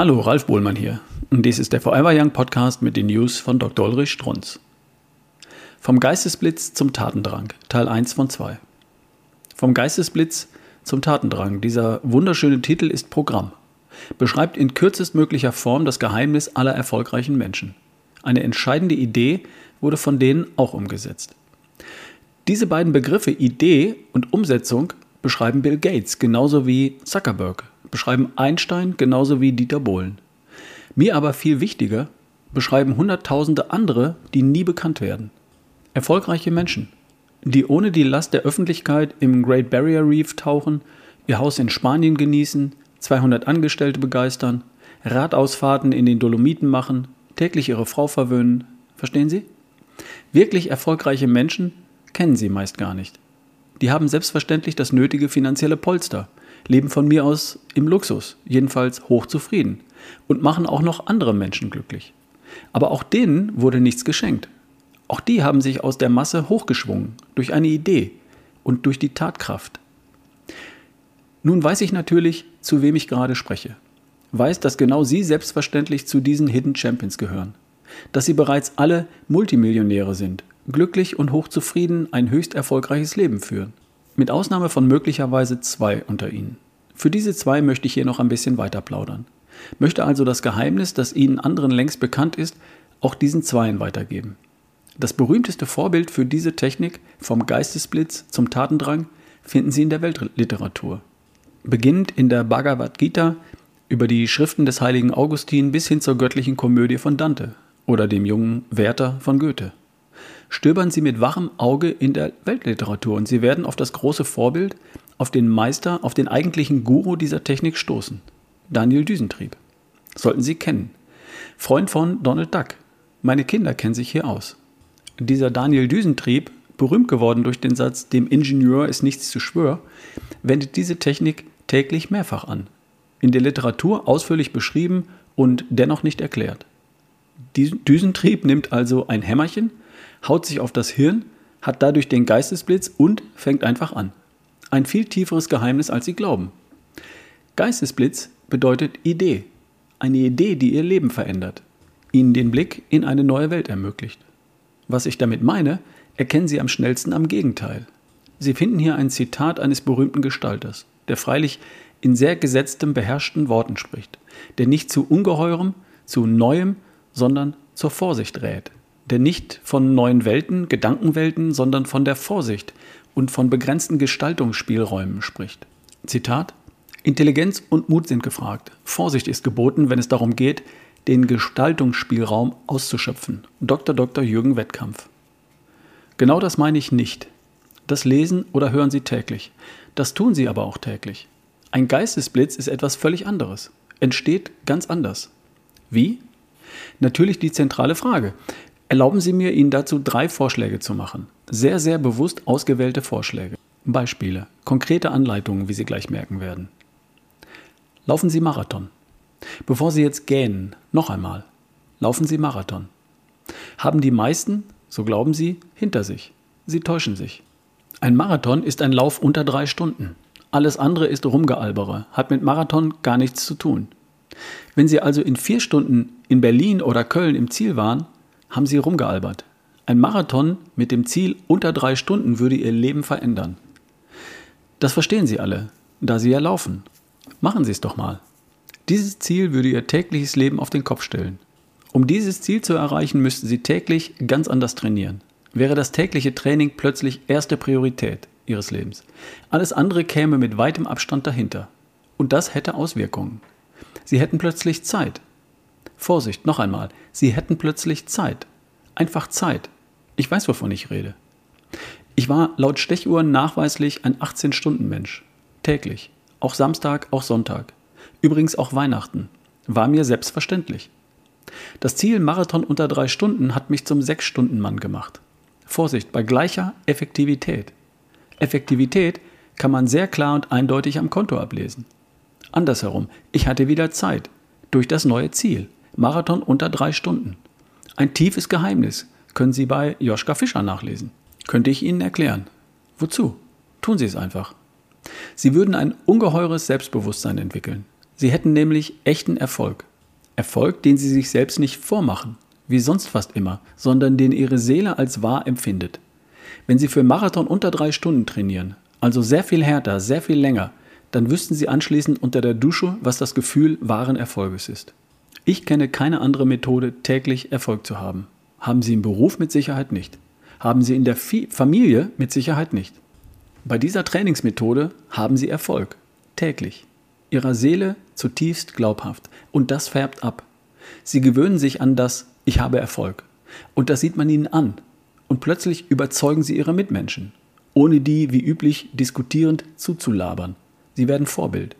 Hallo, Ralf Bohlmann hier. Und dies ist der Forever Young Podcast mit den News von Dr. Ulrich Strunz. Vom Geistesblitz zum Tatendrang, Teil 1 von 2. Vom Geistesblitz zum Tatendrang. Dieser wunderschöne Titel ist Programm. Beschreibt in kürzestmöglicher Form das Geheimnis aller erfolgreichen Menschen. Eine entscheidende Idee wurde von denen auch umgesetzt. Diese beiden Begriffe Idee und Umsetzung beschreiben Bill Gates genauso wie Zuckerberg, beschreiben Einstein genauso wie Dieter Bohlen. Mir aber viel wichtiger beschreiben Hunderttausende andere, die nie bekannt werden. Erfolgreiche Menschen, die ohne die Last der Öffentlichkeit im Great Barrier Reef tauchen, ihr Haus in Spanien genießen, 200 Angestellte begeistern, Radausfahrten in den Dolomiten machen, täglich ihre Frau verwöhnen. Verstehen Sie? Wirklich erfolgreiche Menschen kennen Sie meist gar nicht. Die haben selbstverständlich das nötige finanzielle Polster, leben von mir aus im Luxus, jedenfalls hochzufrieden und machen auch noch andere Menschen glücklich. Aber auch denen wurde nichts geschenkt. Auch die haben sich aus der Masse hochgeschwungen durch eine Idee und durch die Tatkraft. Nun weiß ich natürlich, zu wem ich gerade spreche. Weiß, dass genau Sie selbstverständlich zu diesen Hidden Champions gehören. Dass Sie bereits alle Multimillionäre sind, glücklich und hochzufrieden ein höchst erfolgreiches Leben führen. Mit Ausnahme von möglicherweise zwei unter Ihnen. Für diese zwei möchte ich hier noch ein bisschen weiter plaudern. Möchte also das Geheimnis, das Ihnen anderen längst bekannt ist, auch diesen Zweien weitergeben. Das berühmteste Vorbild für diese Technik vom Geistesblitz zum Tatendrang finden Sie in der Weltliteratur. Beginnend in der Bhagavad Gita über die Schriften des heiligen Augustin bis hin zur göttlichen Komödie von Dante oder dem jungen Werther von Goethe stöbern Sie mit wachem Auge in der Weltliteratur und Sie werden auf das große Vorbild, auf den Meister, auf den eigentlichen Guru dieser Technik stoßen. Daniel Düsentrieb. Sollten Sie kennen. Freund von Donald Duck. Meine Kinder kennen sich hier aus. Dieser Daniel Düsentrieb, berühmt geworden durch den Satz, dem Ingenieur ist nichts zu schwör, wendet diese Technik täglich mehrfach an. In der Literatur ausführlich beschrieben und dennoch nicht erklärt. Düsentrieb nimmt also ein Hämmerchen, haut sich auf das Hirn, hat dadurch den Geistesblitz und fängt einfach an. Ein viel tieferes Geheimnis, als Sie glauben. Geistesblitz bedeutet Idee. Eine Idee, die Ihr Leben verändert, Ihnen den Blick in eine neue Welt ermöglicht. Was ich damit meine, erkennen Sie am schnellsten am Gegenteil. Sie finden hier ein Zitat eines berühmten Gestalters, der freilich in sehr gesetztem, beherrschten Worten spricht, der nicht zu Ungeheurem, zu Neuem, sondern zur Vorsicht rät der nicht von neuen Welten, Gedankenwelten, sondern von der Vorsicht und von begrenzten Gestaltungsspielräumen spricht. Zitat Intelligenz und Mut sind gefragt. Vorsicht ist geboten, wenn es darum geht, den Gestaltungsspielraum auszuschöpfen. Dr. Dr. Jürgen Wettkampf. Genau das meine ich nicht. Das lesen oder hören Sie täglich. Das tun Sie aber auch täglich. Ein Geistesblitz ist etwas völlig anderes. Entsteht ganz anders. Wie? Natürlich die zentrale Frage. Erlauben Sie mir, Ihnen dazu drei Vorschläge zu machen. Sehr, sehr bewusst ausgewählte Vorschläge. Beispiele, konkrete Anleitungen, wie Sie gleich merken werden. Laufen Sie Marathon. Bevor Sie jetzt gähnen, noch einmal. Laufen Sie Marathon. Haben die meisten, so glauben Sie, hinter sich. Sie täuschen sich. Ein Marathon ist ein Lauf unter drei Stunden. Alles andere ist Rumgealbere, hat mit Marathon gar nichts zu tun. Wenn Sie also in vier Stunden in Berlin oder Köln im Ziel waren, haben sie rumgealbert. Ein Marathon mit dem Ziel unter drei Stunden würde ihr Leben verändern. Das verstehen Sie alle, da Sie ja laufen. Machen Sie es doch mal. Dieses Ziel würde Ihr tägliches Leben auf den Kopf stellen. Um dieses Ziel zu erreichen, müssten Sie täglich ganz anders trainieren. Wäre das tägliche Training plötzlich erste Priorität Ihres Lebens. Alles andere käme mit weitem Abstand dahinter. Und das hätte Auswirkungen. Sie hätten plötzlich Zeit. Vorsicht, noch einmal, Sie hätten plötzlich Zeit. Einfach Zeit. Ich weiß, wovon ich rede. Ich war laut Stechuhren nachweislich ein 18-Stunden-Mensch. Täglich. Auch Samstag, auch Sonntag. Übrigens auch Weihnachten. War mir selbstverständlich. Das Ziel Marathon unter drei Stunden hat mich zum Sechs-Stunden-Mann gemacht. Vorsicht, bei gleicher Effektivität. Effektivität kann man sehr klar und eindeutig am Konto ablesen. Andersherum, ich hatte wieder Zeit. Durch das neue Ziel. Marathon unter drei Stunden. Ein tiefes Geheimnis können Sie bei Joschka Fischer nachlesen. Könnte ich Ihnen erklären. Wozu? Tun Sie es einfach. Sie würden ein ungeheures Selbstbewusstsein entwickeln. Sie hätten nämlich echten Erfolg. Erfolg, den Sie sich selbst nicht vormachen, wie sonst fast immer, sondern den Ihre Seele als wahr empfindet. Wenn Sie für Marathon unter drei Stunden trainieren, also sehr viel härter, sehr viel länger, dann wüssten Sie anschließend unter der Dusche, was das Gefühl wahren Erfolges ist. Ich kenne keine andere Methode, täglich Erfolg zu haben. Haben Sie im Beruf mit Sicherheit nicht. Haben Sie in der Familie mit Sicherheit nicht. Bei dieser Trainingsmethode haben Sie Erfolg. Täglich. Ihrer Seele zutiefst glaubhaft. Und das färbt ab. Sie gewöhnen sich an das Ich habe Erfolg. Und das sieht man ihnen an. Und plötzlich überzeugen sie ihre Mitmenschen, ohne die wie üblich diskutierend zuzulabern. Sie werden Vorbild.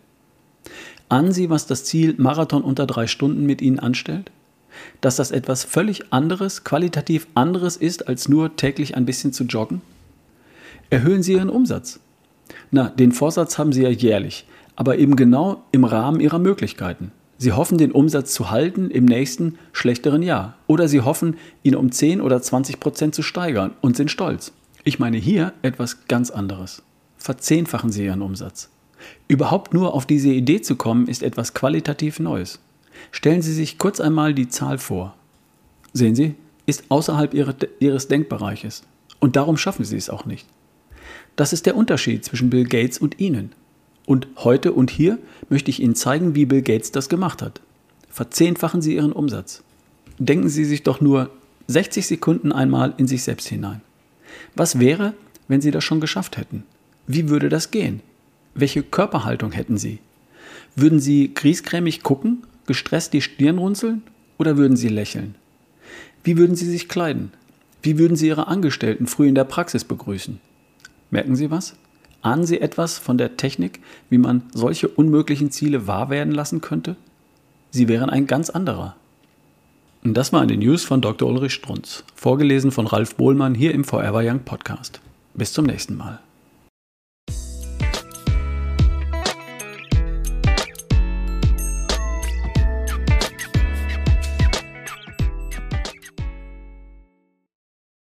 Ahnen Sie, was das Ziel Marathon unter drei Stunden mit Ihnen anstellt? Dass das etwas völlig anderes, qualitativ anderes ist, als nur täglich ein bisschen zu joggen? Erhöhen Sie Ihren Umsatz. Na, den Vorsatz haben Sie ja jährlich, aber eben genau im Rahmen Ihrer Möglichkeiten. Sie hoffen, den Umsatz zu halten im nächsten schlechteren Jahr. Oder Sie hoffen, ihn um 10 oder 20 Prozent zu steigern und sind stolz. Ich meine hier etwas ganz anderes. Verzehnfachen Sie Ihren Umsatz. Überhaupt nur auf diese Idee zu kommen, ist etwas qualitativ Neues. Stellen Sie sich kurz einmal die Zahl vor. Sehen Sie, ist außerhalb Ihres Denkbereiches. Und darum schaffen Sie es auch nicht. Das ist der Unterschied zwischen Bill Gates und Ihnen. Und heute und hier möchte ich Ihnen zeigen, wie Bill Gates das gemacht hat. Verzehnfachen Sie Ihren Umsatz. Denken Sie sich doch nur 60 Sekunden einmal in sich selbst hinein. Was wäre, wenn Sie das schon geschafft hätten? Wie würde das gehen? Welche Körperhaltung hätten Sie? Würden Sie griesgrämig gucken, gestresst die Stirn runzeln oder würden Sie lächeln? Wie würden Sie sich kleiden? Wie würden Sie Ihre Angestellten früh in der Praxis begrüßen? Merken Sie was? Ahnen Sie etwas von der Technik, wie man solche unmöglichen Ziele wahr werden lassen könnte? Sie wären ein ganz anderer. Und das waren die News von Dr. Ulrich Strunz, vorgelesen von Ralf Bohlmann hier im Forever Young Podcast. Bis zum nächsten Mal.